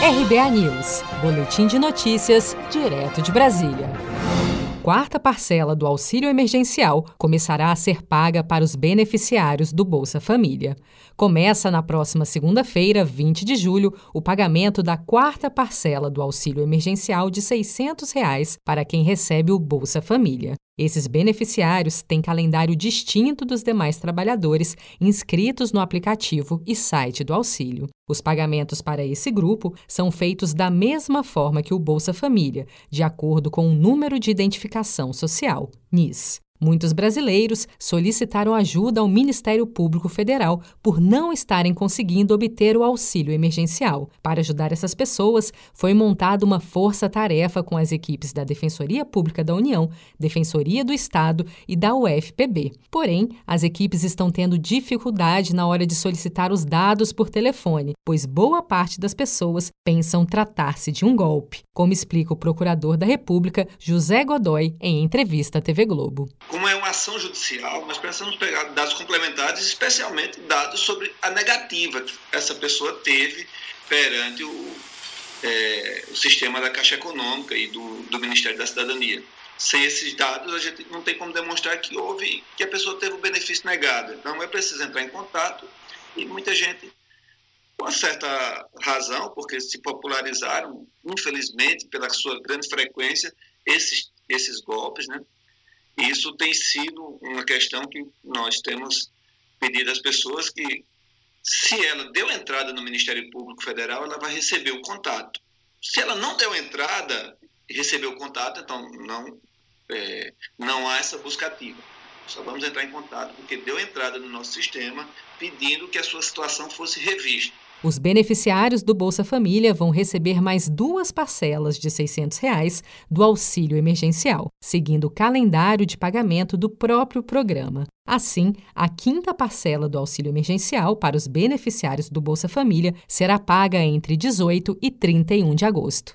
RBA News, Boletim de Notícias, direto de Brasília. Quarta parcela do auxílio emergencial começará a ser paga para os beneficiários do Bolsa Família. Começa na próxima segunda-feira, 20 de julho, o pagamento da quarta parcela do auxílio emergencial de 600 reais para quem recebe o Bolsa Família. Esses beneficiários têm calendário distinto dos demais trabalhadores inscritos no aplicativo e site do auxílio. Os pagamentos para esse grupo são feitos da mesma forma que o Bolsa Família, de acordo com o número de identificação social, NIS. Muitos brasileiros solicitaram ajuda ao Ministério Público Federal por não estarem conseguindo obter o auxílio emergencial. Para ajudar essas pessoas, foi montada uma força-tarefa com as equipes da Defensoria Pública da União, Defensoria do Estado e da UFPB. Porém, as equipes estão tendo dificuldade na hora de solicitar os dados por telefone, pois boa parte das pessoas pensam tratar-se de um golpe, como explica o procurador da República, José Godoy, em entrevista à TV Globo como é uma ação judicial, nós precisamos pegar dados complementares, especialmente dados sobre a negativa que essa pessoa teve perante o, é, o sistema da Caixa Econômica e do, do Ministério da Cidadania. Sem esses dados, a gente não tem como demonstrar que houve, que a pessoa teve o benefício negado. Então, é preciso entrar em contato e muita gente, com uma certa razão, porque se popularizaram, infelizmente, pela sua grande frequência, esses, esses golpes, né? Isso tem sido uma questão que nós temos pedido às pessoas que, se ela deu entrada no Ministério Público Federal, ela vai receber o contato. Se ela não deu entrada e recebeu o contato, então não, é, não há essa busca ativa. Só vamos entrar em contato porque deu entrada no nosso sistema pedindo que a sua situação fosse revista. Os beneficiários do Bolsa Família vão receber mais duas parcelas de 600 reais do auxílio emergencial, seguindo o calendário de pagamento do próprio programa. Assim, a quinta parcela do auxílio emergencial para os beneficiários do Bolsa Família será paga entre 18 e 31 de agosto.